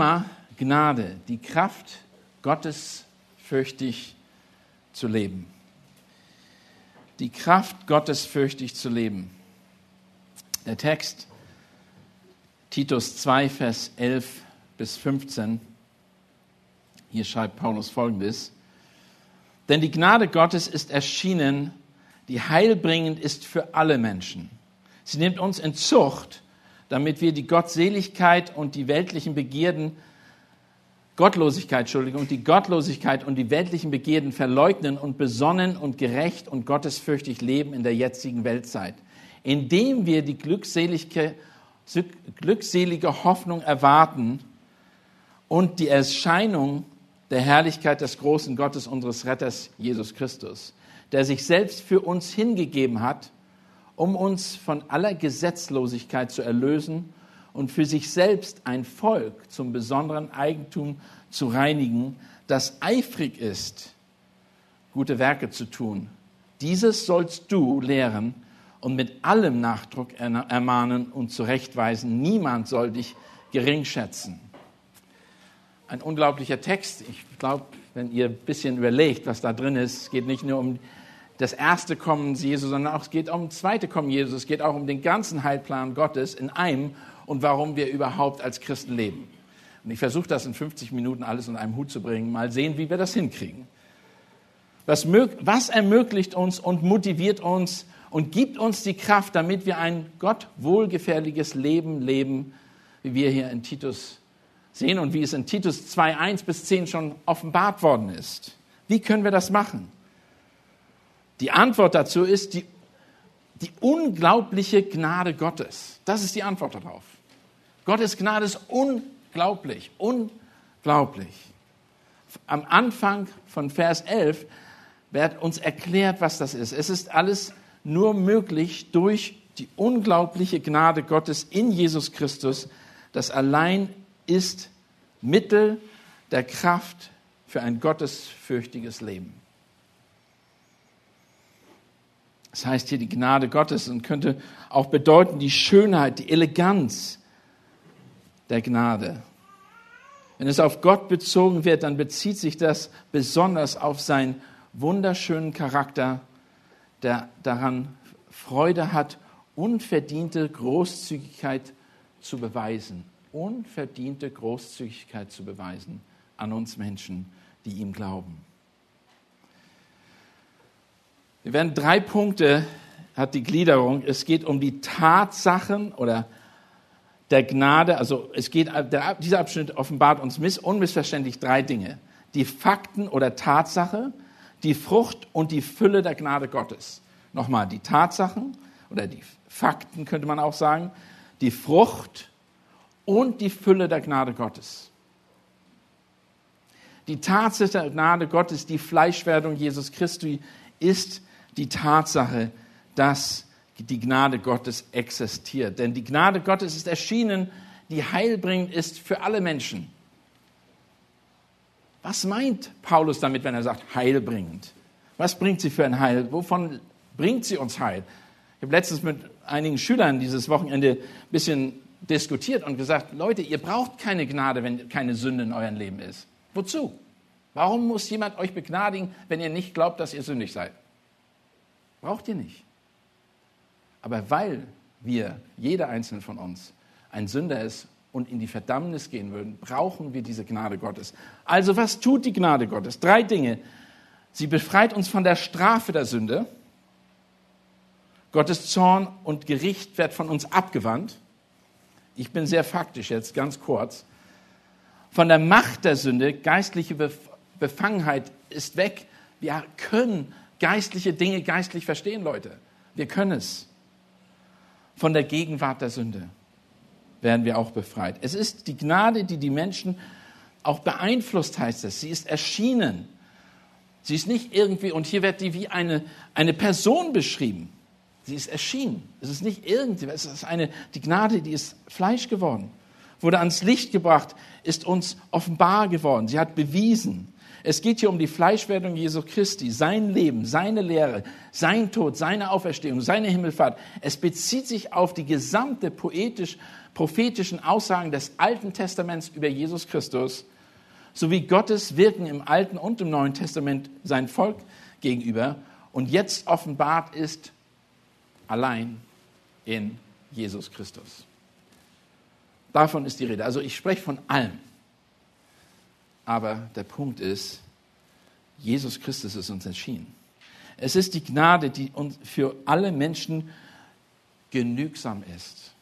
Thema Gnade, die Kraft Gottes fürchtig zu leben. Die Kraft Gottes fürchtig zu leben. Der Text Titus 2, Vers 11 bis 15. Hier schreibt Paulus folgendes. Denn die Gnade Gottes ist erschienen, die heilbringend ist für alle Menschen. Sie nimmt uns in Zucht, damit wir die Gottseligkeit und die weltlichen Begierden, Gottlosigkeit, Entschuldigung, die Gottlosigkeit und die weltlichen Begierden verleugnen und besonnen und gerecht und gottesfürchtig leben in der jetzigen Weltzeit, indem wir die glückselige, glückselige Hoffnung erwarten und die Erscheinung der Herrlichkeit des großen Gottes unseres Retters Jesus Christus, der sich selbst für uns hingegeben hat, um uns von aller Gesetzlosigkeit zu erlösen und für sich selbst ein Volk zum besonderen Eigentum zu reinigen, das eifrig ist, gute Werke zu tun. Dieses sollst du lehren und mit allem Nachdruck ermahnen und zurechtweisen. Niemand soll dich gering schätzen. Ein unglaublicher Text. Ich glaube, wenn ihr ein bisschen überlegt, was da drin ist, geht nicht nur um das erste Kommen Jesus, sondern auch es geht um das zweite Kommen Jesus. Es geht auch um den ganzen Heilplan Gottes in einem und warum wir überhaupt als Christen leben. Und ich versuche das in 50 Minuten alles in einem Hut zu bringen. Mal sehen, wie wir das hinkriegen. Was, was ermöglicht uns und motiviert uns und gibt uns die Kraft, damit wir ein Gott wohlgefährliches Leben leben, wie wir hier in Titus sehen und wie es in Titus 2, 1 bis 10 schon offenbart worden ist. Wie können wir das machen? Die Antwort dazu ist die, die unglaubliche Gnade Gottes. Das ist die Antwort darauf. Gottes Gnade ist unglaublich, unglaublich. Am Anfang von Vers 11 wird uns erklärt, was das ist. Es ist alles nur möglich durch die unglaubliche Gnade Gottes in Jesus Christus. Das allein ist Mittel der Kraft für ein gottesfürchtiges Leben. Das heißt hier die Gnade Gottes und könnte auch bedeuten die Schönheit, die Eleganz der Gnade. Wenn es auf Gott bezogen wird, dann bezieht sich das besonders auf seinen wunderschönen Charakter, der daran Freude hat, unverdiente Großzügigkeit zu beweisen. Unverdiente Großzügigkeit zu beweisen an uns Menschen, die ihm glauben. Wir werden drei Punkte, hat die Gliederung. Es geht um die Tatsachen oder der Gnade. Also es geht, der, dieser Abschnitt offenbart uns miss, unmissverständlich drei Dinge. Die Fakten oder Tatsache, die Frucht und die Fülle der Gnade Gottes. Nochmal, die Tatsachen oder die Fakten könnte man auch sagen, die Frucht und die Fülle der Gnade Gottes. Die Tatsache der Gnade Gottes, die Fleischwerdung Jesus Christi, ist die Tatsache, dass die Gnade Gottes existiert. Denn die Gnade Gottes ist erschienen, die heilbringend ist für alle Menschen. Was meint Paulus damit, wenn er sagt heilbringend? Was bringt sie für ein Heil? Wovon bringt sie uns Heil? Ich habe letztens mit einigen Schülern dieses Wochenende ein bisschen diskutiert und gesagt, Leute, ihr braucht keine Gnade, wenn keine Sünde in eurem Leben ist. Wozu? Warum muss jemand euch begnadigen, wenn ihr nicht glaubt, dass ihr sündig seid? Braucht ihr nicht. Aber weil wir, jeder einzelne von uns, ein Sünder ist und in die Verdammnis gehen würden, brauchen wir diese Gnade Gottes. Also was tut die Gnade Gottes? Drei Dinge. Sie befreit uns von der Strafe der Sünde. Gottes Zorn und Gericht wird von uns abgewandt. Ich bin sehr faktisch jetzt, ganz kurz. Von der Macht der Sünde, geistliche Befangenheit ist weg. Wir können geistliche Dinge geistlich verstehen, Leute. Wir können es. Von der Gegenwart der Sünde werden wir auch befreit. Es ist die Gnade, die die Menschen auch beeinflusst, heißt es. Sie ist erschienen. Sie ist nicht irgendwie, und hier wird die wie eine, eine Person beschrieben. Sie ist erschienen. Es ist nicht irgendwie, es ist eine, die Gnade, die ist Fleisch geworden, wurde ans Licht gebracht, ist uns offenbar geworden. Sie hat bewiesen. Es geht hier um die Fleischwerdung Jesu Christi, sein Leben, seine Lehre, sein Tod, seine Auferstehung, seine Himmelfahrt. Es bezieht sich auf die gesamte poetisch prophetischen Aussagen des Alten Testaments über Jesus Christus sowie Gottes Wirken im Alten und im Neuen Testament sein Volk gegenüber und jetzt offenbart ist allein in Jesus Christus. Davon ist die Rede. Also ich spreche von allem. Aber der Punkt ist, Jesus Christus ist uns erschienen. Es ist die Gnade, die uns für alle Menschen genügsam ist.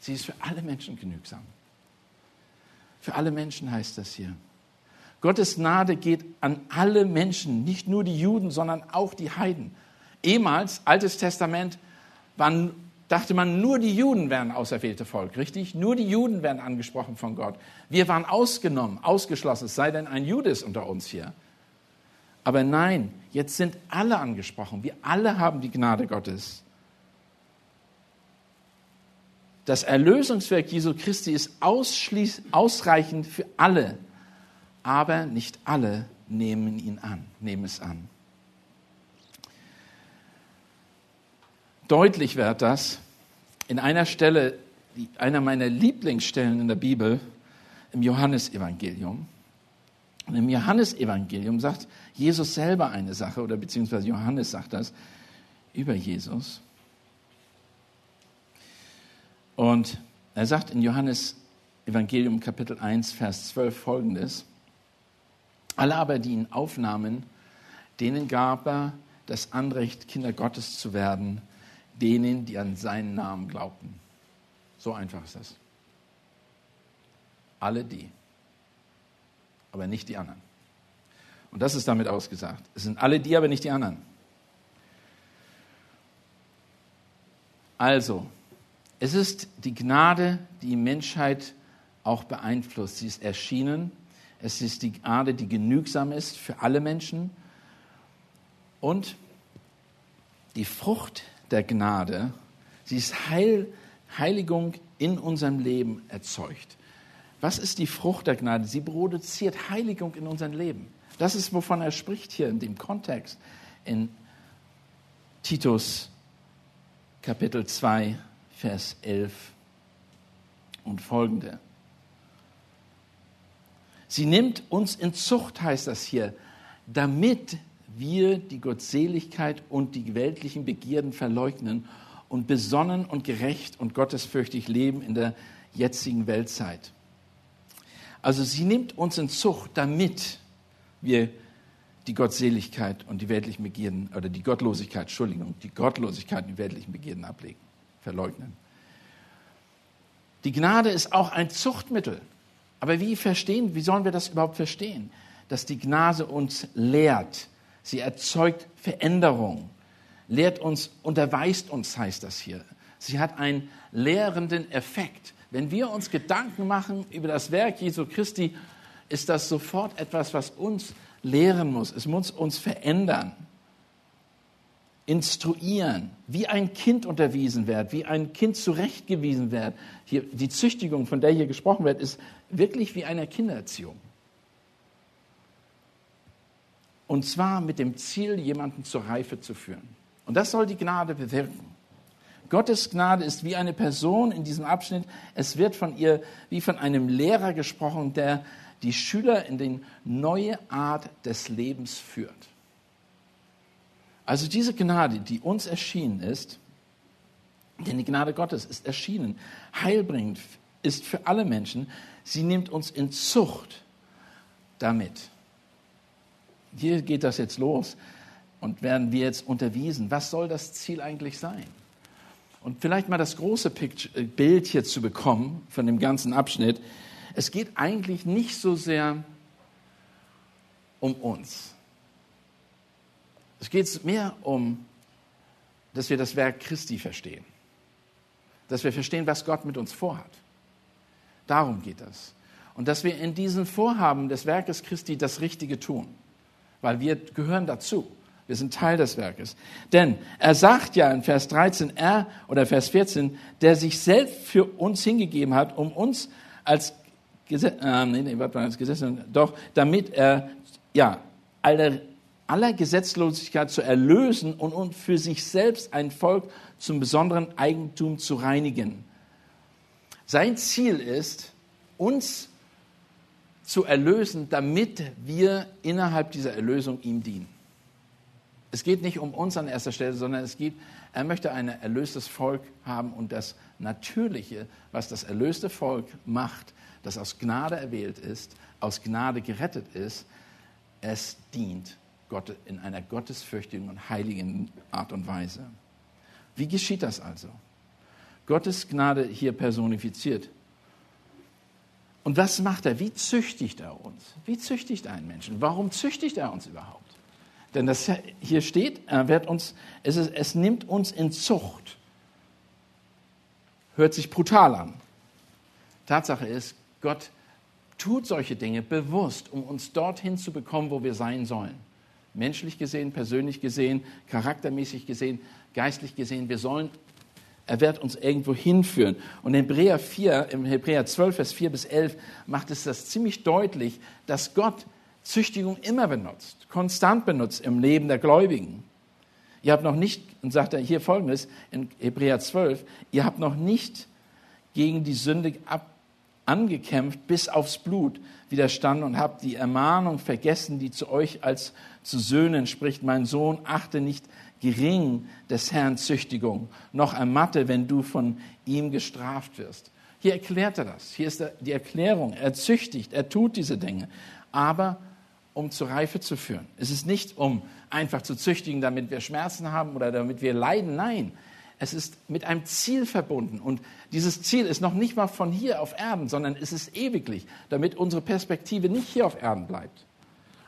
Sie ist für alle Menschen genügsam. Für alle Menschen heißt das hier. Gottes Gnade geht an alle Menschen, nicht nur die Juden, sondern auch die Heiden. Ehemals, Altes Testament, waren, dachte man, nur die Juden wären auserwählte Volk, richtig? Nur die Juden werden angesprochen von Gott. Wir waren ausgenommen, ausgeschlossen, es sei denn ein Judes unter uns hier. Aber nein, jetzt sind alle angesprochen. Wir alle haben die Gnade Gottes. Das Erlösungswerk Jesu Christi ist ausreichend für alle, aber nicht alle nehmen ihn an, nehmen es an. Deutlich wird das in einer Stelle, einer meiner Lieblingsstellen in der Bibel, im Johannesevangelium. Und im Johannesevangelium sagt Jesus selber eine Sache, oder beziehungsweise Johannes sagt das über Jesus. Und er sagt in Johannes Evangelium Kapitel 1, Vers 12 folgendes. Alle aber, die ihn aufnahmen, denen gab er das Anrecht, Kinder Gottes zu werden, denen, die an seinen Namen glaubten. So einfach ist das. Alle die, aber nicht die anderen. Und das ist damit ausgesagt. Es sind alle die, aber nicht die anderen. Also, es ist die Gnade, die Menschheit auch beeinflusst. Sie ist erschienen. Es ist die Gnade, die genügsam ist für alle Menschen. Und die Frucht der Gnade, sie ist Heil, Heiligung in unserem Leben erzeugt. Was ist die Frucht der Gnade? Sie produziert Heiligung in unserem Leben. Das ist, wovon er spricht hier in dem Kontext in Titus Kapitel 2, Vers 11 und folgende. Sie nimmt uns in Zucht, heißt das hier, damit wir die Gottseligkeit und die weltlichen Begierden verleugnen und besonnen und gerecht und gottesfürchtig leben in der jetzigen Weltzeit. Also sie nimmt uns in Zucht, damit wir die Gottseligkeit und die weltlichen Begierden, oder die Gottlosigkeit, Entschuldigung, die Gottlosigkeit und die weltlichen Begierden ablegen verleugnen. Die Gnade ist auch ein Zuchtmittel. Aber wie verstehen, wie sollen wir das überhaupt verstehen? Dass die Gnade uns lehrt. Sie erzeugt Veränderung. Lehrt uns, unterweist uns, heißt das hier. Sie hat einen lehrenden Effekt. Wenn wir uns Gedanken machen über das Werk Jesu Christi, ist das sofort etwas, was uns lehren muss. Es muss uns verändern instruieren, wie ein Kind unterwiesen wird, wie ein Kind zurechtgewiesen wird. Hier, die Züchtigung, von der hier gesprochen wird, ist wirklich wie eine Kindererziehung. Und zwar mit dem Ziel, jemanden zur Reife zu führen. Und das soll die Gnade bewirken. Gottes Gnade ist wie eine Person in diesem Abschnitt. Es wird von ihr wie von einem Lehrer gesprochen, der die Schüler in die neue Art des Lebens führt. Also diese Gnade, die uns erschienen ist, denn die Gnade Gottes ist erschienen, heilbringend, ist für alle Menschen, sie nimmt uns in Zucht damit. Hier geht das jetzt los und werden wir jetzt unterwiesen. Was soll das Ziel eigentlich sein? Und vielleicht mal das große äh, Bild hier zu bekommen von dem ganzen Abschnitt. Es geht eigentlich nicht so sehr um uns. Es geht mehr um, dass wir das Werk Christi verstehen. Dass wir verstehen, was Gott mit uns vorhat. Darum geht es. Und dass wir in diesen Vorhaben des Werkes Christi das Richtige tun. Weil wir gehören dazu. Wir sind Teil des Werkes. Denn er sagt ja in Vers 13, er oder Vers 14, der sich selbst für uns hingegeben hat, um uns als Gesetz, äh, nee, nee, als Gesetz, doch, damit er, ja, aller, aller Gesetzlosigkeit zu erlösen und, und für sich selbst ein Volk zum besonderen Eigentum zu reinigen. Sein Ziel ist, uns zu erlösen, damit wir innerhalb dieser Erlösung ihm dienen. Es geht nicht um uns an erster Stelle, sondern es geht, er möchte ein erlöstes Volk haben und das Natürliche, was das erlöste Volk macht, das aus Gnade erwählt ist, aus Gnade gerettet ist, es dient Gott in einer gottesfürchtigen und heiligen Art und Weise. Wie geschieht das also? Gottes Gnade hier personifiziert. Und was macht er? Wie züchtigt er uns? Wie züchtigt einen Menschen? Warum züchtigt er uns überhaupt? Denn das hier steht, er wird uns, es, ist, es nimmt uns in Zucht. Hört sich brutal an. Tatsache ist, Gott tut solche Dinge bewusst, um uns dorthin zu bekommen, wo wir sein sollen. Menschlich gesehen, persönlich gesehen, charaktermäßig gesehen, geistlich gesehen. Wir sollen, er wird uns irgendwo hinführen. Und in Hebräer 4, im Hebräer 12, Vers 4 bis 11 macht es das ziemlich deutlich, dass Gott Züchtigung immer benutzt, konstant benutzt im Leben der Gläubigen. Ihr habt noch nicht, und sagt er hier folgendes in Hebräer 12, ihr habt noch nicht gegen die Sünde ab, angekämpft bis aufs Blut widerstanden und habt die Ermahnung vergessen, die zu euch als zu Söhnen spricht, mein Sohn, achte nicht gering des Herrn Züchtigung, noch ermatte, wenn du von ihm gestraft wirst. Hier erklärt er das. Hier ist die Erklärung. Er züchtigt, er tut diese Dinge, aber um zur Reife zu führen. Es ist nicht, um einfach zu züchtigen, damit wir Schmerzen haben oder damit wir leiden. Nein, es ist mit einem Ziel verbunden. Und dieses Ziel ist noch nicht mal von hier auf Erden, sondern es ist ewiglich, damit unsere Perspektive nicht hier auf Erden bleibt.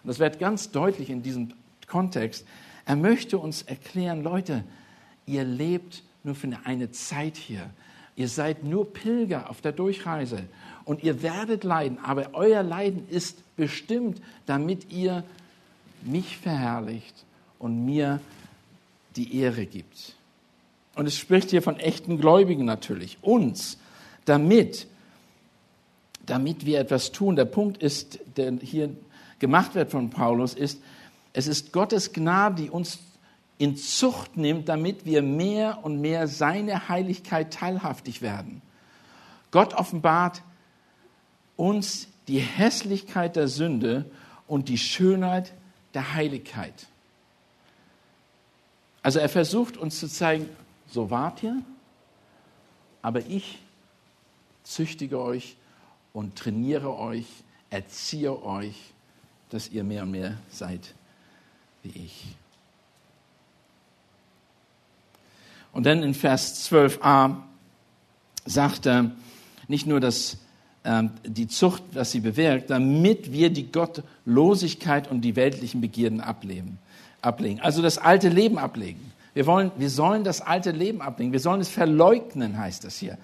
Und das wird ganz deutlich in diesem Kontext. Er möchte uns erklären, Leute, ihr lebt nur für eine Zeit hier. Ihr seid nur Pilger auf der Durchreise und ihr werdet leiden, aber euer Leiden ist bestimmt, damit ihr mich verherrlicht und mir die Ehre gibt. Und es spricht hier von echten Gläubigen natürlich, uns, damit, damit wir etwas tun. Der Punkt ist, der hier gemacht wird von Paulus, ist, es ist Gottes Gnade, die uns in Zucht nimmt, damit wir mehr und mehr seine Heiligkeit teilhaftig werden. Gott offenbart uns die Hässlichkeit der Sünde und die Schönheit der Heiligkeit. Also er versucht uns zu zeigen, so wart ihr, aber ich züchtige euch und trainiere euch, erziehe euch, dass ihr mehr und mehr seid wie ich. Und dann in Vers 12a sagt er nicht nur, dass ähm, die Zucht, was sie bewirkt, damit wir die Gottlosigkeit und die weltlichen Begierden ablegen. ablegen. Also das alte Leben ablegen. Wir, wollen, wir sollen das alte Leben ablegen. Wir sollen es verleugnen, heißt das hier.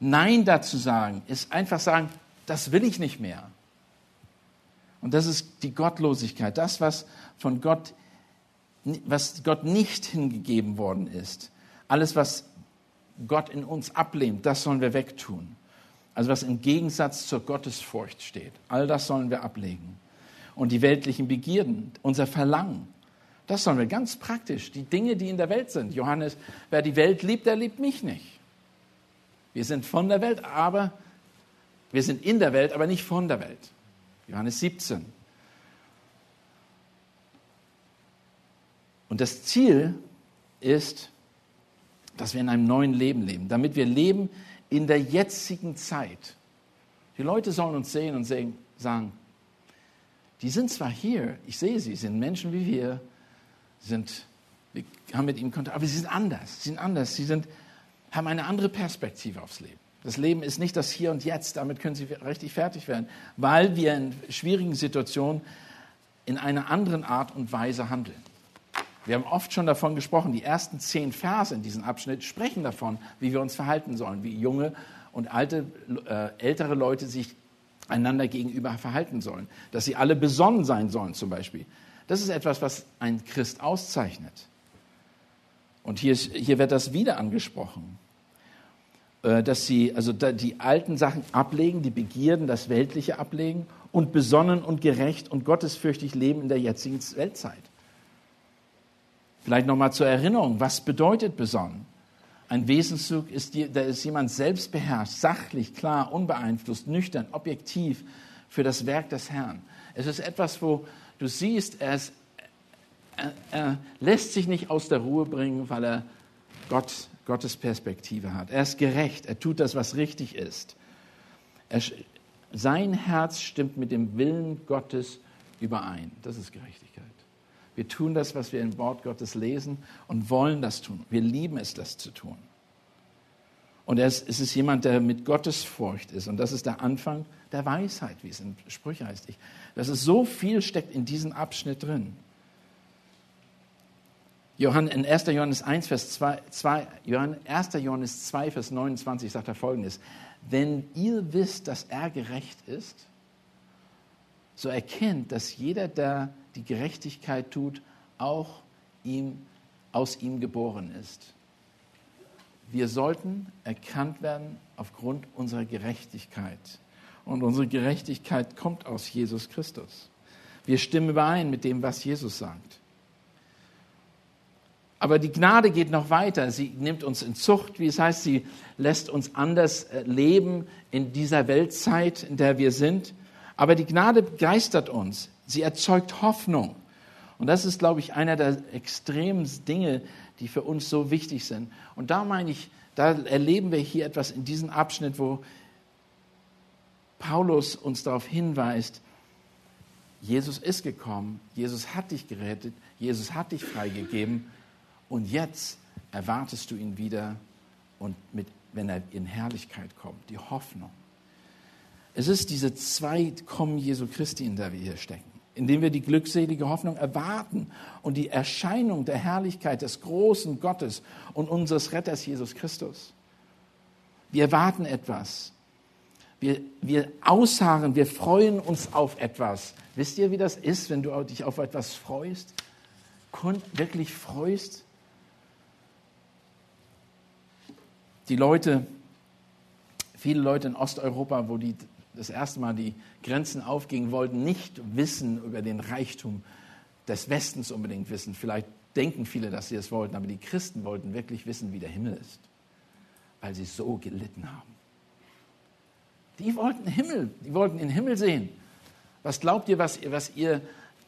Nein dazu sagen, ist einfach sagen, das will ich nicht mehr. Und das ist die Gottlosigkeit, das, was von Gott, was Gott nicht hingegeben worden ist. Alles, was Gott in uns ablehnt, das sollen wir wegtun. Also was im Gegensatz zur Gottesfurcht steht. All das sollen wir ablegen. Und die weltlichen Begierden, unser Verlangen, das sollen wir ganz praktisch, die Dinge, die in der Welt sind. Johannes, wer die Welt liebt, der liebt mich nicht. Wir sind von der Welt, aber wir sind in der Welt, aber nicht von der Welt. Johannes 17. Und das Ziel ist, dass wir in einem neuen Leben leben, damit wir leben in der jetzigen Zeit. Die Leute sollen uns sehen und sagen, die sind zwar hier, ich sehe sie, sind Menschen wie wir, sind, wir haben mit ihnen Kontakt, aber sie sind anders, sie sind anders, sie sind, haben eine andere Perspektive aufs Leben. Das Leben ist nicht das Hier und Jetzt, damit können sie richtig fertig werden, weil wir in schwierigen Situationen in einer anderen Art und Weise handeln. Wir haben oft schon davon gesprochen, die ersten zehn Verse in diesem Abschnitt sprechen davon, wie wir uns verhalten sollen, wie junge und alte, äh, ältere Leute sich einander gegenüber verhalten sollen, dass sie alle besonnen sein sollen zum Beispiel. Das ist etwas, was ein Christ auszeichnet. Und hier, hier wird das wieder angesprochen, dass sie also die alten Sachen ablegen, die Begierden, das Weltliche ablegen und besonnen und gerecht und gottesfürchtig leben in der jetzigen Weltzeit. Vielleicht nochmal zur Erinnerung, was bedeutet besonnen? Ein Wesenszug ist, da ist jemand selbstbeherrscht, sachlich, klar, unbeeinflusst, nüchtern, objektiv für das Werk des Herrn. Es ist etwas, wo du siehst, er, ist, er, er lässt sich nicht aus der Ruhe bringen, weil er Gott, Gottes Perspektive hat. Er ist gerecht, er tut das, was richtig ist. Er, sein Herz stimmt mit dem Willen Gottes überein. Das ist Gerechtigkeit. Wir tun das, was wir im Wort Gottes lesen und wollen das tun. Wir lieben es, das zu tun. Und es ist jemand, der mit Gottesfurcht ist. Und das ist der Anfang der Weisheit, wie es in Sprüche heißt. Ich, das ist so viel steckt in diesem Abschnitt drin. Johann, in 1. Johannes 1, Vers 2, 2, Johann, 1. Johannes 2, Vers 29 sagt er folgendes. Wenn ihr wisst, dass er gerecht ist, so erkennt, dass jeder, der die Gerechtigkeit tut, auch ihm, aus ihm geboren ist. Wir sollten erkannt werden aufgrund unserer Gerechtigkeit. Und unsere Gerechtigkeit kommt aus Jesus Christus. Wir stimmen überein mit dem, was Jesus sagt. Aber die Gnade geht noch weiter. Sie nimmt uns in Zucht, wie es heißt, sie lässt uns anders äh, leben in dieser Weltzeit, in der wir sind. Aber die Gnade begeistert uns. Sie erzeugt Hoffnung. Und das ist, glaube ich, einer der extremen Dinge, die für uns so wichtig sind. Und da meine ich, da erleben wir hier etwas in diesem Abschnitt, wo Paulus uns darauf hinweist, Jesus ist gekommen, Jesus hat dich gerettet, Jesus hat dich freigegeben und jetzt erwartest du ihn wieder und mit, wenn er in Herrlichkeit kommt, die Hoffnung. Es ist diese Zweitkommen Jesu Christi, in der wir hier stecken indem wir die glückselige Hoffnung erwarten und die Erscheinung der Herrlichkeit des großen Gottes und unseres Retters Jesus Christus. Wir erwarten etwas. Wir, wir ausharren, wir freuen uns auf etwas. Wisst ihr, wie das ist, wenn du dich auf etwas freust? Wirklich freust? Die Leute, viele Leute in Osteuropa, wo die das erste Mal die Grenzen aufgingen, wollten nicht wissen über den Reichtum des Westens unbedingt wissen. Vielleicht denken viele, dass sie es wollten, aber die Christen wollten wirklich wissen, wie der Himmel ist, weil sie so gelitten haben. Die wollten Himmel, die wollten den Himmel sehen. Was glaubt ihr, was, was ihr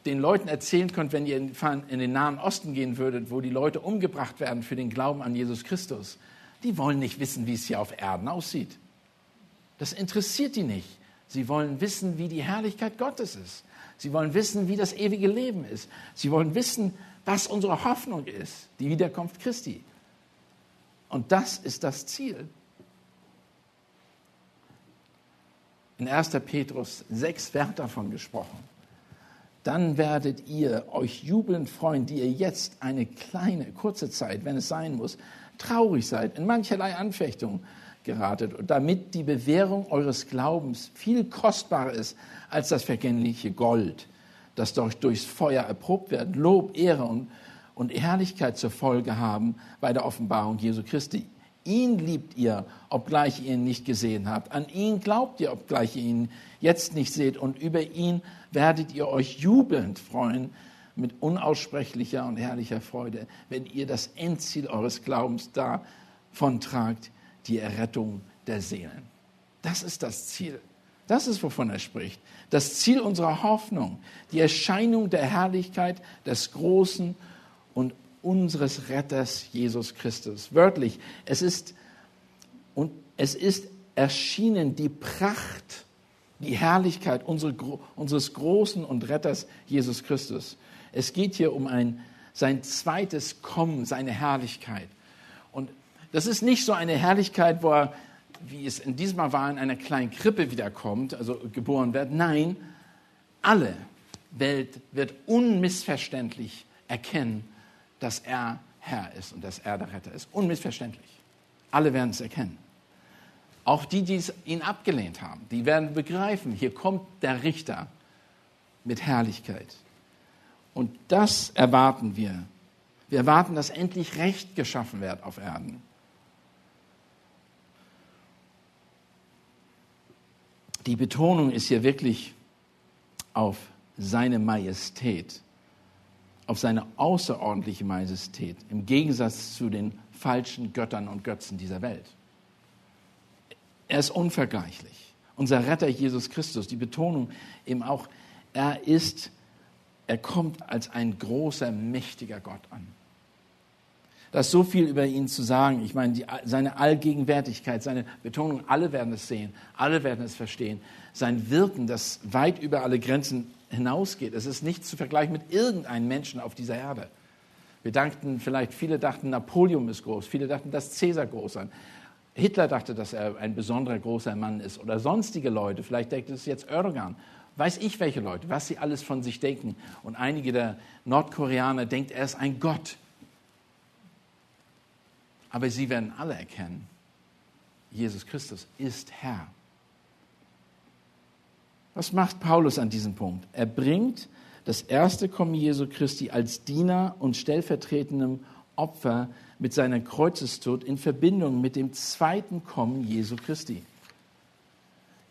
den Leuten erzählen könnt, wenn ihr in, in den Nahen Osten gehen würdet, wo die Leute umgebracht werden für den Glauben an Jesus Christus? Die wollen nicht wissen, wie es hier auf Erden aussieht. Das interessiert die nicht. Sie wollen wissen, wie die Herrlichkeit Gottes ist. Sie wollen wissen, wie das ewige Leben ist. Sie wollen wissen, was unsere Hoffnung ist, die Wiederkunft Christi. Und das ist das Ziel. In 1. Petrus 6 wird davon gesprochen. Dann werdet ihr euch jubelnd freuen, die ihr jetzt eine kleine, kurze Zeit, wenn es sein muss, traurig seid, in mancherlei Anfechtung geratet, damit die Bewährung eures Glaubens viel kostbarer ist als das vergängliche Gold, das durch, durchs Feuer erprobt wird, Lob, Ehre und, und Herrlichkeit zur Folge haben bei der Offenbarung Jesu Christi. Ihn liebt ihr, obgleich ihr ihn nicht gesehen habt. An ihn glaubt ihr, obgleich ihr ihn jetzt nicht seht. Und über ihn werdet ihr euch jubelnd freuen mit unaussprechlicher und herrlicher Freude, wenn ihr das Endziel eures Glaubens davon tragt, die Errettung der Seelen. Das ist das Ziel. Das ist, wovon er spricht. Das Ziel unserer Hoffnung, die Erscheinung der Herrlichkeit des großen und unseres Retters Jesus Christus. Wörtlich, es ist Und es ist erschienen die Pracht, die Herrlichkeit unseres großen und Retters Jesus Christus. Es geht hier um ein, sein zweites Kommen, seine Herrlichkeit. Und das ist nicht so eine Herrlichkeit, wo er, wie es in diesem Mal war, in einer kleinen Krippe wiederkommt, also geboren wird. Nein, alle Welt wird unmissverständlich erkennen, dass er Herr ist und dass er der Retter ist. Unmissverständlich. Alle werden es erkennen. Auch die, die ihn abgelehnt haben, die werden begreifen, hier kommt der Richter mit Herrlichkeit. Und das erwarten wir. Wir erwarten, dass endlich Recht geschaffen wird auf Erden. Die Betonung ist hier wirklich auf seine Majestät, auf seine außerordentliche Majestät, im Gegensatz zu den falschen Göttern und Götzen dieser Welt. Er ist unvergleichlich. Unser Retter Jesus Christus, die Betonung eben auch, er ist, er kommt als ein großer, mächtiger Gott an. Da ist so viel über ihn zu sagen. Ich meine, die, seine Allgegenwärtigkeit, seine Betonung, alle werden es sehen, alle werden es verstehen. Sein Wirken, das weit über alle Grenzen hinausgeht. Es ist nicht zu vergleichen mit irgendeinem Menschen auf dieser Erde. Wir dachten vielleicht, viele dachten, Napoleon ist groß, viele dachten, dass Cäsar groß sei. Hitler dachte, dass er ein besonderer großer Mann ist oder sonstige Leute, vielleicht denkt es jetzt Erdogan. Weiß ich welche Leute, was sie alles von sich denken. Und einige der Nordkoreaner denken, er ist ein Gott. Aber sie werden alle erkennen, Jesus Christus ist Herr. Was macht Paulus an diesem Punkt? Er bringt das erste Kommen Jesu Christi als Diener und stellvertretendem Opfer mit seiner Kreuzestod in Verbindung mit dem zweiten Kommen Jesu Christi.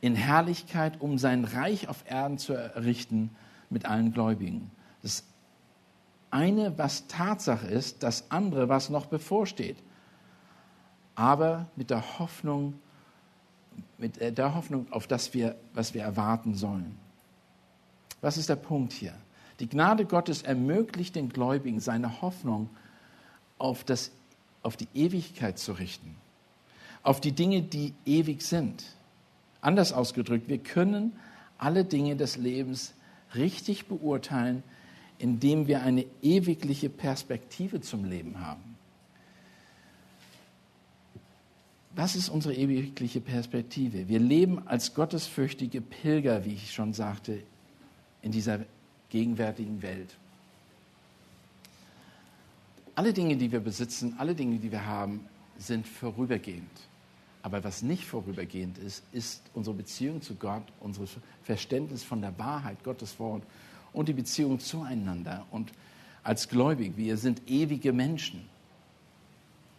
In Herrlichkeit, um sein Reich auf Erden zu errichten mit allen Gläubigen. Das eine, was Tatsache ist, das andere, was noch bevorsteht. Aber mit der Hoffnung, mit der Hoffnung, auf das wir, was wir erwarten sollen. Was ist der Punkt hier? Die Gnade Gottes ermöglicht den Gläubigen seine Hoffnung auf, das, auf die Ewigkeit zu richten, auf die Dinge, die ewig sind. Anders ausgedrückt, wir können alle Dinge des Lebens richtig beurteilen, indem wir eine ewigliche Perspektive zum Leben haben. Was ist unsere ewigliche Perspektive? Wir leben als gottesfürchtige Pilger, wie ich schon sagte, in dieser gegenwärtigen Welt. Alle Dinge, die wir besitzen, alle Dinge, die wir haben, sind vorübergehend. Aber was nicht vorübergehend ist, ist unsere Beziehung zu Gott, unser Verständnis von der Wahrheit, Gottes Wort und die Beziehung zueinander. Und als Gläubig, wir sind ewige Menschen.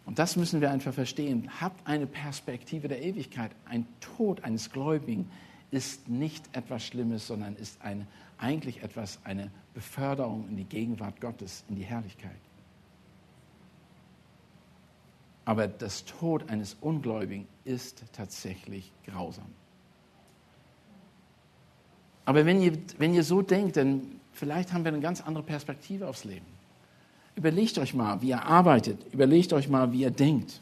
Und das müssen wir einfach verstehen. Habt eine Perspektive der Ewigkeit. Ein Tod eines Gläubigen ist nicht etwas Schlimmes, sondern ist eine, eigentlich etwas, eine Beförderung in die Gegenwart Gottes, in die Herrlichkeit. Aber das Tod eines Ungläubigen ist tatsächlich grausam. Aber wenn ihr, wenn ihr so denkt, dann vielleicht haben wir eine ganz andere Perspektive aufs Leben. Überlegt euch mal, wie ihr arbeitet. Überlegt euch mal, wie ihr denkt.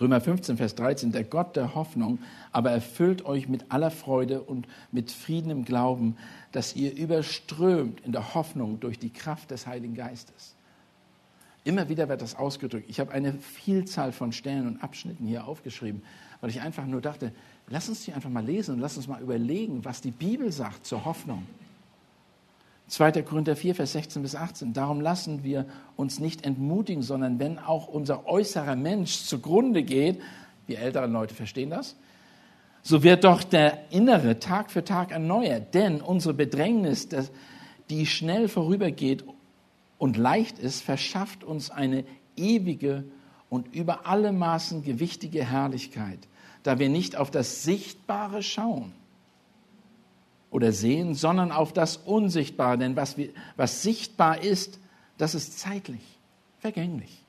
Römer 15, Vers 13, der Gott der Hoffnung aber erfüllt euch mit aller Freude und mit Frieden im Glauben, dass ihr überströmt in der Hoffnung durch die Kraft des Heiligen Geistes. Immer wieder wird das ausgedrückt. Ich habe eine Vielzahl von Stellen und Abschnitten hier aufgeschrieben, weil ich einfach nur dachte, lass uns die einfach mal lesen und lass uns mal überlegen, was die Bibel sagt zur Hoffnung. 2. Korinther 4, Vers 16 bis 18. Darum lassen wir uns nicht entmutigen, sondern wenn auch unser äußerer Mensch zugrunde geht, wir älteren Leute verstehen das, so wird doch der innere Tag für Tag erneuert. Denn unsere Bedrängnis, die schnell vorübergeht und leicht ist, verschafft uns eine ewige und über alle Maßen gewichtige Herrlichkeit, da wir nicht auf das Sichtbare schauen oder sehen, sondern auf das Unsichtbare. Denn was, wir, was sichtbar ist, das ist zeitlich, vergänglich.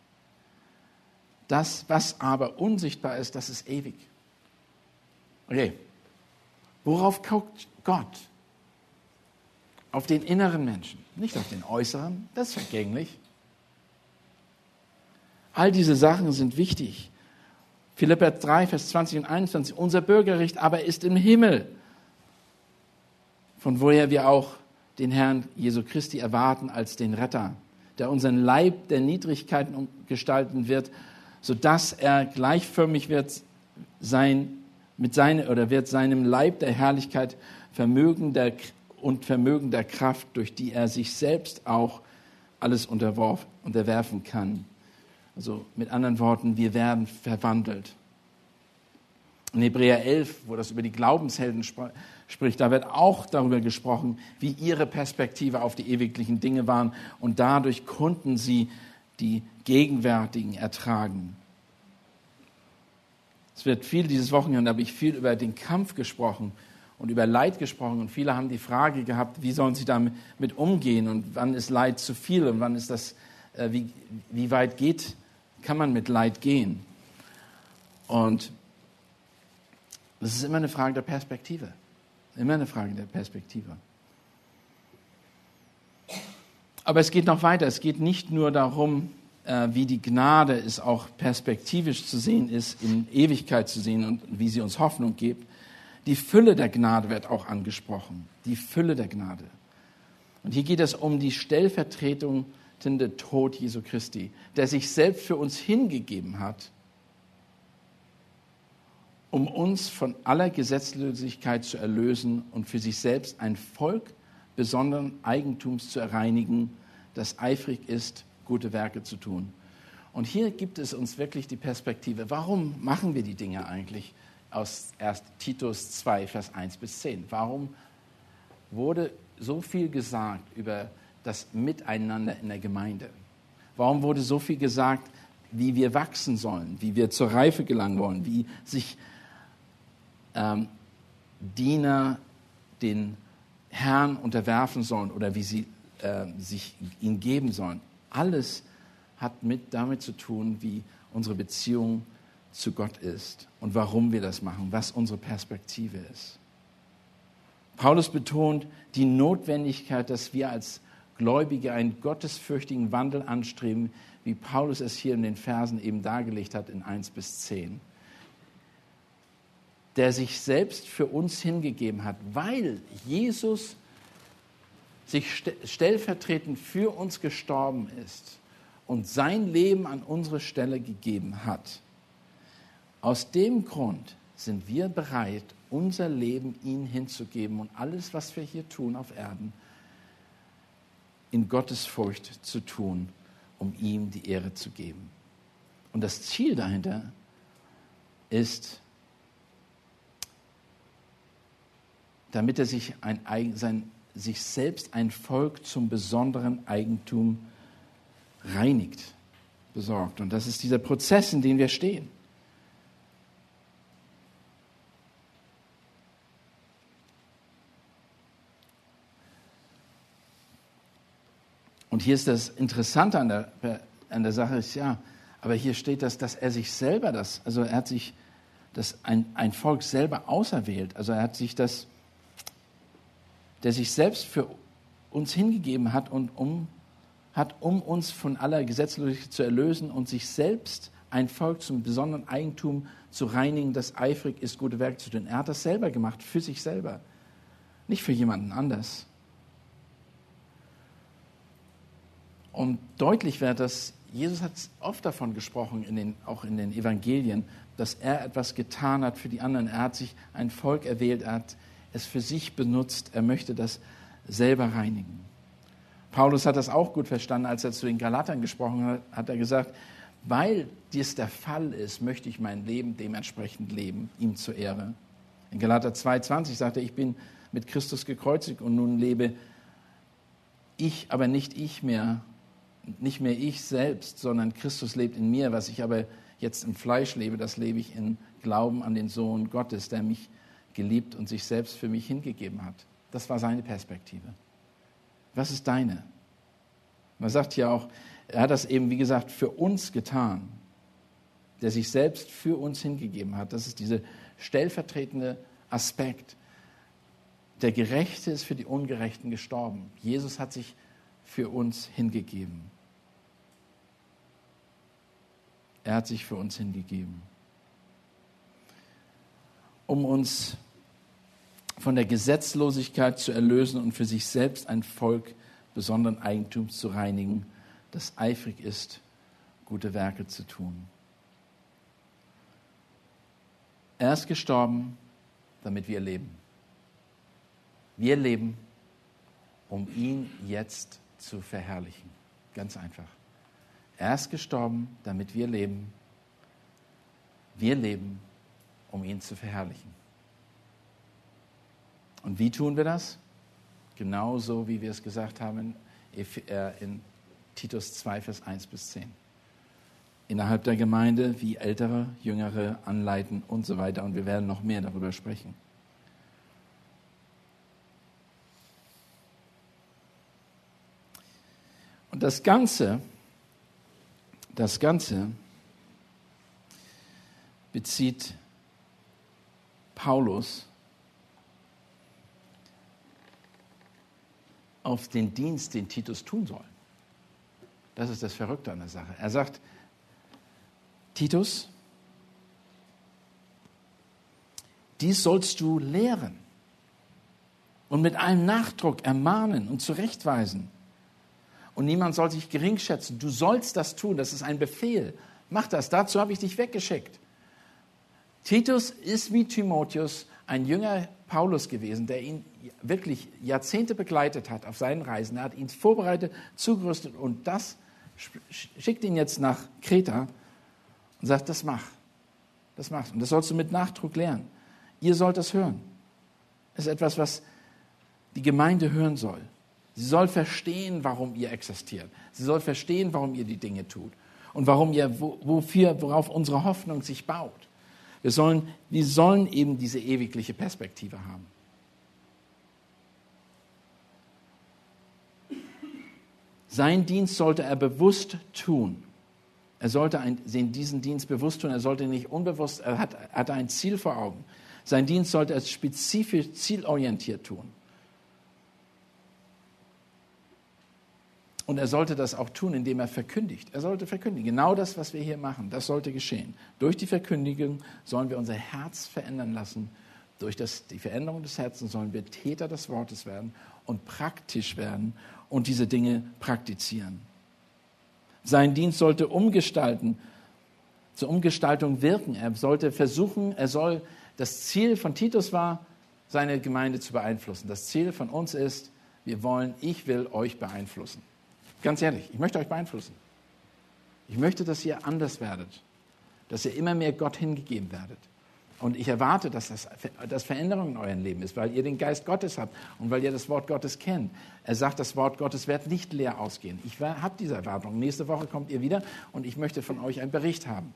Das, was aber unsichtbar ist, das ist ewig. Okay, worauf guckt Gott? Auf den inneren Menschen, nicht auf den äußeren, das ist vergänglich. All diese Sachen sind wichtig Philippa 3, Vers 20 und 21. Unser Bürgerrecht aber ist im Himmel, von woher wir auch den Herrn Jesu Christi erwarten als den Retter, der unseren Leib der Niedrigkeiten gestalten wird, sodass er gleichförmig wird sein mit seine, oder wird seinem Leib der Herrlichkeit Vermögen der, und Vermögen der Kraft, durch die er sich selbst auch alles unterwerfen kann. Also mit anderen Worten, wir werden verwandelt. In Hebräer 11, wo das über die Glaubenshelden sp spricht, da wird auch darüber gesprochen, wie ihre Perspektive auf die ewiglichen Dinge waren und dadurch konnten sie die gegenwärtigen ertragen. Es wird viel dieses Wochenende, habe ich viel über den Kampf gesprochen und über Leid gesprochen und viele haben die Frage gehabt, wie sollen sie damit umgehen und wann ist Leid zu viel und wann ist das, äh, wie, wie weit geht, kann man mit Leid gehen? Und das ist immer eine Frage der Perspektive. Immer eine Frage der Perspektive. Aber es geht noch weiter. Es geht nicht nur darum, äh, wie die Gnade es auch perspektivisch zu sehen ist, in Ewigkeit zu sehen und wie sie uns Hoffnung gibt. Die Fülle der Gnade wird auch angesprochen. Die Fülle der Gnade. Und hier geht es um die stellvertretende Tod Jesu Christi, der sich selbst für uns hingegeben hat um uns von aller Gesetzlosigkeit zu erlösen und für sich selbst ein Volk besonderen Eigentums zu reinigen, das eifrig ist, gute Werke zu tun. Und hier gibt es uns wirklich die Perspektive, warum machen wir die Dinge eigentlich aus 1. Titus 2, Vers 1 bis 10? Warum wurde so viel gesagt über das Miteinander in der Gemeinde? Warum wurde so viel gesagt, wie wir wachsen sollen, wie wir zur Reife gelangen wollen, wie sich ähm, Diener den Herrn unterwerfen sollen oder wie sie äh, sich ihn geben sollen. Alles hat mit damit zu tun, wie unsere Beziehung zu Gott ist und warum wir das machen, was unsere Perspektive ist. Paulus betont die Notwendigkeit, dass wir als Gläubige einen gottesfürchtigen Wandel anstreben, wie Paulus es hier in den Versen eben dargelegt hat in 1 bis 10 der sich selbst für uns hingegeben hat, weil Jesus sich stellvertretend für uns gestorben ist und sein Leben an unsere Stelle gegeben hat. Aus dem Grund sind wir bereit, unser Leben ihm hinzugeben und alles, was wir hier tun auf Erden, in Gottes Furcht zu tun, um ihm die Ehre zu geben. Und das Ziel dahinter ist, damit er sich, ein, sein, sich selbst ein Volk zum besonderen Eigentum reinigt, besorgt. Und das ist dieser Prozess, in dem wir stehen. Und hier ist das Interessante an der, an der Sache, ist ja, aber hier steht das, dass er sich selber das, also er hat sich das ein, ein Volk selber auserwählt. Also er hat sich das der sich selbst für uns hingegeben hat und um, hat, um uns von aller Gesetzlosigkeit zu erlösen und sich selbst ein Volk zum besonderen Eigentum zu reinigen, das eifrig ist, gute Werke zu tun. Er hat das selber gemacht, für sich selber, nicht für jemanden anders. Und deutlich wird, dass Jesus hat oft davon gesprochen, in den, auch in den Evangelien, dass er etwas getan hat für die anderen. Er hat sich ein Volk erwählt, er hat es für sich benutzt. Er möchte das selber reinigen. Paulus hat das auch gut verstanden, als er zu den Galatern gesprochen hat, hat er gesagt, weil dies der Fall ist, möchte ich mein Leben dementsprechend leben, ihm zur Ehre. In Galater 2,20 sagt er, ich bin mit Christus gekreuzigt und nun lebe ich, aber nicht ich mehr, nicht mehr ich selbst, sondern Christus lebt in mir. Was ich aber jetzt im Fleisch lebe, das lebe ich in Glauben an den Sohn Gottes, der mich geliebt und sich selbst für mich hingegeben hat. Das war seine Perspektive. Was ist deine? Man sagt ja auch, er hat das eben, wie gesagt, für uns getan, der sich selbst für uns hingegeben hat. Das ist dieser stellvertretende Aspekt. Der Gerechte ist für die Ungerechten gestorben. Jesus hat sich für uns hingegeben. Er hat sich für uns hingegeben. um uns von der Gesetzlosigkeit zu erlösen und für sich selbst ein Volk besonderen Eigentums zu reinigen, das eifrig ist, gute Werke zu tun. Er ist gestorben, damit wir leben. Wir leben, um ihn jetzt zu verherrlichen. Ganz einfach. Er ist gestorben, damit wir leben. Wir leben, um ihn zu verherrlichen. Und wie tun wir das? Genauso wie wir es gesagt haben in äh, Titus 2, Vers 1 bis 10. Innerhalb der Gemeinde, wie Ältere, Jüngere anleiten und so weiter. Und wir werden noch mehr darüber sprechen. Und das Ganze, das Ganze bezieht Paulus auf den Dienst, den Titus tun soll. Das ist das Verrückte an der Sache. Er sagt, Titus, dies sollst du lehren und mit allem Nachdruck ermahnen und zurechtweisen. Und niemand soll sich gering schätzen. Du sollst das tun, das ist ein Befehl. Mach das, dazu habe ich dich weggeschickt. Titus ist wie Timotheus ein Jünger Paulus gewesen, der ihn wirklich Jahrzehnte begleitet hat auf seinen Reisen. Er hat ihn vorbereitet, zugerüstet und das schickt ihn jetzt nach Kreta und sagt, das mach, das machst. Und das sollst du mit Nachdruck lernen. Ihr sollt das hören. Das ist etwas, was die Gemeinde hören soll. Sie soll verstehen, warum ihr existiert. Sie soll verstehen, warum ihr die Dinge tut und warum ihr, wofür, worauf unsere Hoffnung sich baut. Wir sollen, wir sollen eben diese ewigliche Perspektive haben. Sein Dienst sollte er bewusst tun. Er sollte ein, diesen Dienst bewusst tun. Er sollte nicht unbewusst, er hat, hatte ein Ziel vor Augen. Sein Dienst sollte er spezifisch zielorientiert tun. Und er sollte das auch tun, indem er verkündigt. Er sollte verkündigen. Genau das, was wir hier machen, das sollte geschehen. Durch die Verkündigung sollen wir unser Herz verändern lassen. Durch das, die Veränderung des Herzens sollen wir Täter des Wortes werden und praktisch werden und diese Dinge praktizieren. Sein Dienst sollte umgestalten, zur Umgestaltung wirken. Er sollte versuchen, er soll, das Ziel von Titus war, seine Gemeinde zu beeinflussen. Das Ziel von uns ist, wir wollen, ich will euch beeinflussen. Ganz ehrlich, ich möchte euch beeinflussen. Ich möchte, dass ihr anders werdet, dass ihr immer mehr Gott hingegeben werdet. Und ich erwarte, dass das dass Veränderung in eurem Leben ist, weil ihr den Geist Gottes habt und weil ihr das Wort Gottes kennt. Er sagt, das Wort Gottes wird nicht leer ausgehen. Ich habe diese Erwartung. Nächste Woche kommt ihr wieder und ich möchte von euch einen Bericht haben.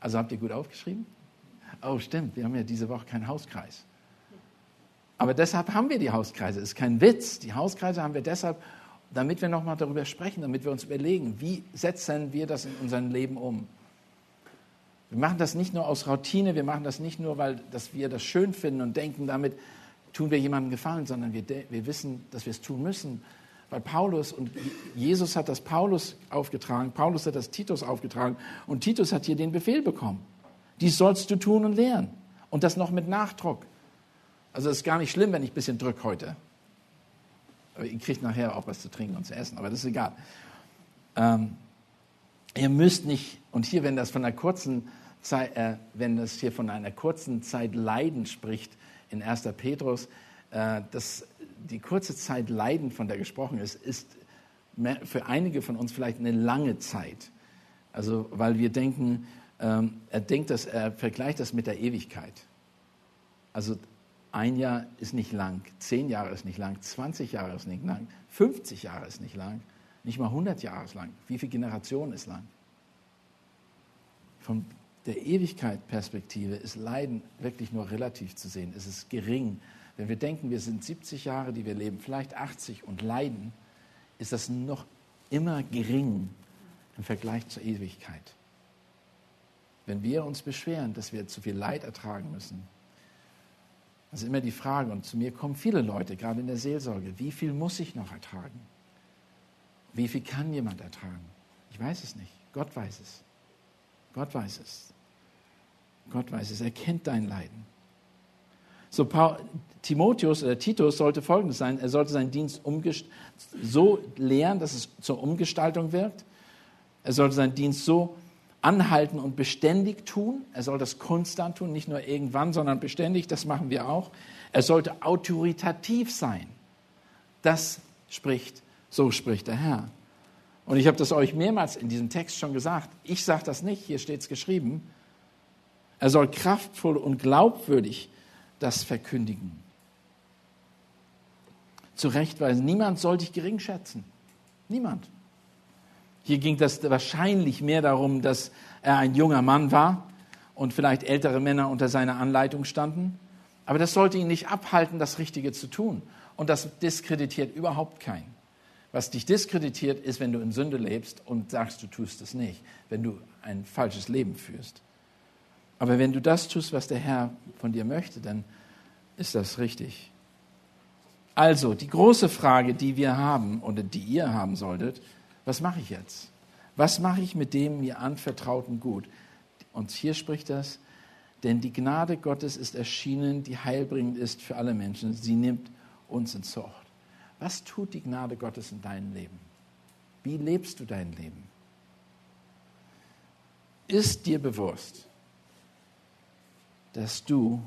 Also habt ihr gut aufgeschrieben? Oh, stimmt, wir haben ja diese Woche keinen Hauskreis. Aber deshalb haben wir die Hauskreise. Ist kein Witz. Die Hauskreise haben wir deshalb, damit wir nochmal darüber sprechen, damit wir uns überlegen, wie setzen wir das in unserem Leben um. Wir machen das nicht nur aus Routine, wir machen das nicht nur, weil dass wir das schön finden und denken, damit tun wir jemandem Gefallen, sondern wir, wir wissen, dass wir es tun müssen. Weil Paulus und Jesus hat das Paulus aufgetragen, Paulus hat das Titus aufgetragen und Titus hat hier den Befehl bekommen. Dies sollst du tun und lernen. Und das noch mit Nachdruck. Also es ist gar nicht schlimm, wenn ich ein bisschen drücke heute. Ihr kriegt nachher auch was zu trinken und zu essen, aber das ist egal. Ähm, ihr müsst nicht, und hier, wenn das von einer kurzen Zeit, äh, wenn das hier von einer kurzen Zeit Leiden spricht in 1. Petrus, äh, dass die kurze Zeit Leiden, von der gesprochen ist, ist für einige von uns vielleicht eine lange Zeit. Also, weil wir denken, ähm, er denkt, dass er vergleicht das mit der Ewigkeit. Also, ein Jahr ist nicht lang, zehn Jahre ist nicht lang, 20 Jahre ist nicht lang, 50 Jahre ist nicht lang, nicht mal 100 Jahre ist lang. Wie viele Generationen ist lang? Von der Ewigkeit-Perspektive ist Leiden wirklich nur relativ zu sehen. Es ist gering. Wenn wir denken, wir sind 70 Jahre, die wir leben, vielleicht 80 und leiden, ist das noch immer gering im Vergleich zur Ewigkeit. Wenn wir uns beschweren, dass wir zu viel Leid ertragen müssen, das ist immer die Frage, und zu mir kommen viele Leute, gerade in der Seelsorge, wie viel muss ich noch ertragen? Wie viel kann jemand ertragen? Ich weiß es nicht. Gott weiß es. Gott weiß es. Gott weiß es, er kennt dein Leiden. So Paul, Timotheus oder Titus sollte folgendes sein, er sollte seinen Dienst so lehren, dass es zur Umgestaltung wirkt. Er sollte seinen Dienst so anhalten und beständig tun. Er soll das konstant tun, nicht nur irgendwann, sondern beständig, das machen wir auch. Er sollte autoritativ sein. Das spricht, so spricht der Herr. Und ich habe das euch mehrmals in diesem Text schon gesagt. Ich sage das nicht, hier steht es geschrieben. Er soll kraftvoll und glaubwürdig das verkündigen. Zurechtweisen. Niemand soll dich gering schätzen. Niemand. Hier ging das wahrscheinlich mehr darum, dass er ein junger Mann war und vielleicht ältere Männer unter seiner Anleitung standen. Aber das sollte ihn nicht abhalten, das Richtige zu tun. Und das diskreditiert überhaupt keinen. Was dich diskreditiert, ist, wenn du in Sünde lebst und sagst, du tust es nicht, wenn du ein falsches Leben führst. Aber wenn du das tust, was der Herr von dir möchte, dann ist das richtig. Also, die große Frage, die wir haben oder die ihr haben solltet, was mache ich jetzt? Was mache ich mit dem mir anvertrauten Gut? Und hier spricht das, denn die Gnade Gottes ist erschienen, die heilbringend ist für alle Menschen. Sie nimmt uns in Zucht. Was tut die Gnade Gottes in deinem Leben? Wie lebst du dein Leben? Ist dir bewusst, dass du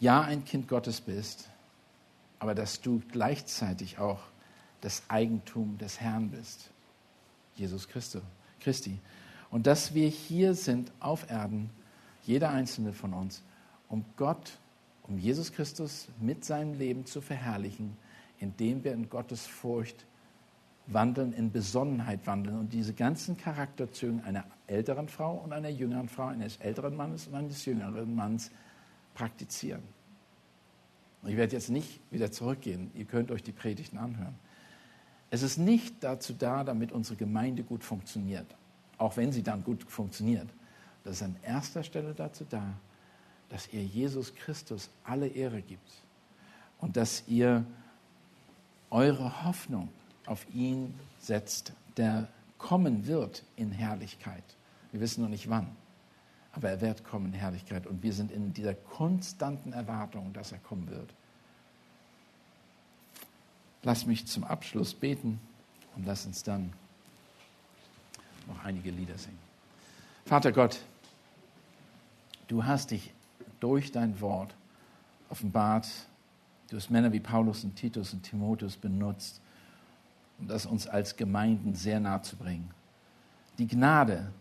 ja ein Kind Gottes bist, aber dass du gleichzeitig auch das Eigentum des Herrn bist, Jesus Christus, Christi. Und dass wir hier sind auf Erden, jeder einzelne von uns, um Gott, um Jesus Christus mit seinem Leben zu verherrlichen, indem wir in Gottes Furcht wandeln, in Besonnenheit wandeln und diese ganzen Charakterzüge einer älteren Frau und einer jüngeren Frau, eines älteren Mannes und eines jüngeren Mannes praktizieren. Ich werde jetzt nicht wieder zurückgehen. Ihr könnt euch die Predigten anhören. Es ist nicht dazu da, damit unsere Gemeinde gut funktioniert, auch wenn sie dann gut funktioniert. Das ist an erster Stelle dazu da, dass ihr Jesus Christus alle Ehre gibt und dass ihr eure Hoffnung auf ihn setzt, der kommen wird in Herrlichkeit. Wir wissen noch nicht wann, aber er wird kommen in Herrlichkeit und wir sind in dieser konstanten Erwartung, dass er kommen wird. Lass mich zum Abschluss beten und lass uns dann noch einige Lieder singen. Vater Gott, du hast dich durch dein Wort offenbart. Du hast Männer wie Paulus und Titus und Timotheus benutzt, um das uns als Gemeinden sehr nahe zu bringen. Die Gnade,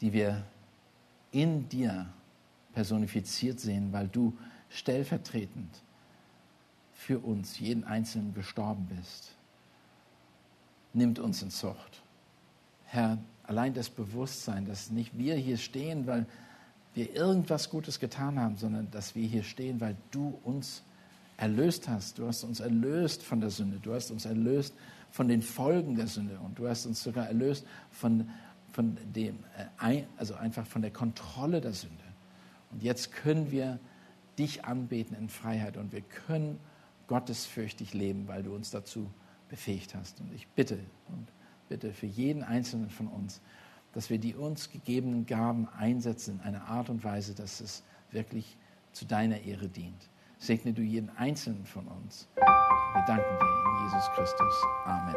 die wir in dir personifiziert sehen, weil du stellvertretend für uns, jeden Einzelnen, gestorben bist. Nimmt uns in Zucht. Herr, allein das Bewusstsein, dass nicht wir hier stehen, weil wir irgendwas Gutes getan haben, sondern dass wir hier stehen, weil du uns erlöst hast. Du hast uns erlöst von der Sünde. Du hast uns erlöst von den Folgen der Sünde. Und du hast uns sogar erlöst von, von dem, äh, also einfach von der Kontrolle der Sünde. Und jetzt können wir dich anbeten in Freiheit und wir können gottesfürchtig leben, weil du uns dazu befähigt hast. Und ich bitte und bitte für jeden Einzelnen von uns, dass wir die uns gegebenen Gaben einsetzen in einer Art und Weise, dass es wirklich zu deiner Ehre dient. Segne du jeden Einzelnen von uns. Wir danken dir in Jesus Christus. Amen.